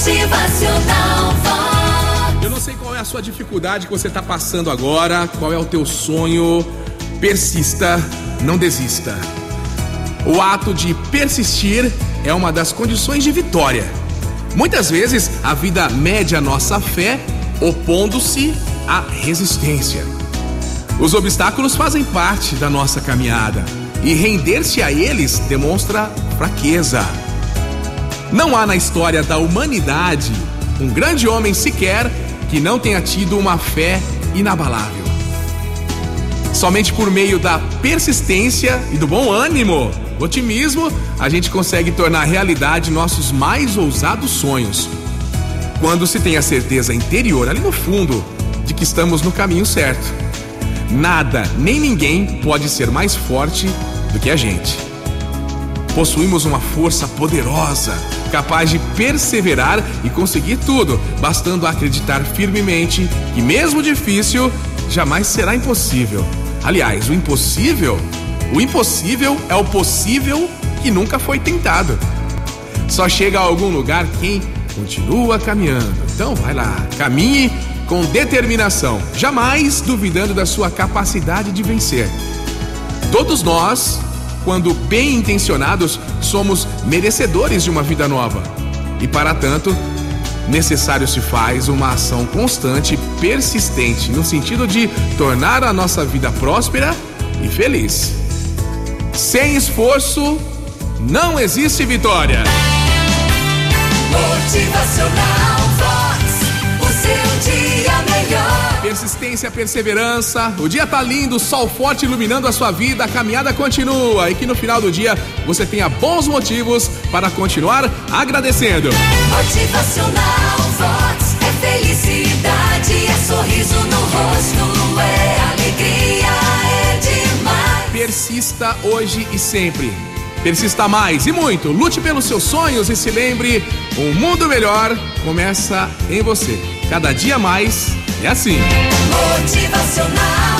Motivacional Vox. Eu não sei qual é a sua dificuldade que você está passando agora, qual é o teu sonho. Persista, não desista. O ato de persistir é uma das condições de vitória. Muitas vezes a vida mede a nossa fé opondo-se à resistência. Os obstáculos fazem parte da nossa caminhada e render-se a eles demonstra fraqueza. Não há na história da humanidade um grande homem sequer que não tenha tido uma fé inabalável. Somente por meio da persistência e do bom ânimo, otimismo, a gente consegue tornar realidade nossos mais ousados sonhos. Quando se tem a certeza interior, ali no fundo, de que estamos no caminho certo. Nada nem ninguém pode ser mais forte do que a gente. Possuímos uma força poderosa, capaz de perseverar e conseguir tudo, bastando acreditar firmemente que, mesmo difícil, jamais será impossível. Aliás, o impossível, o impossível é o possível que nunca foi tentado. Só chega a algum lugar quem continua caminhando. Então vai lá, caminhe com determinação, jamais duvidando da sua capacidade de vencer. Todos nós, quando bem intencionados, somos merecedores de uma vida nova. E para tanto, necessário se faz uma ação constante persistente no sentido de tornar a nossa vida próspera e feliz. Sem esforço, não existe vitória. Motivacional. Persistência, perseverança. O dia tá lindo, sol forte iluminando a sua vida, a caminhada continua e que no final do dia você tenha bons motivos para continuar agradecendo. Motivacional Vox. É felicidade, é sorriso no rosto, é alegria, é demais. Persista hoje e sempre. Persista mais e muito. Lute pelos seus sonhos e se lembre: um mundo melhor começa em você. Cada dia mais é assim. Motivacional.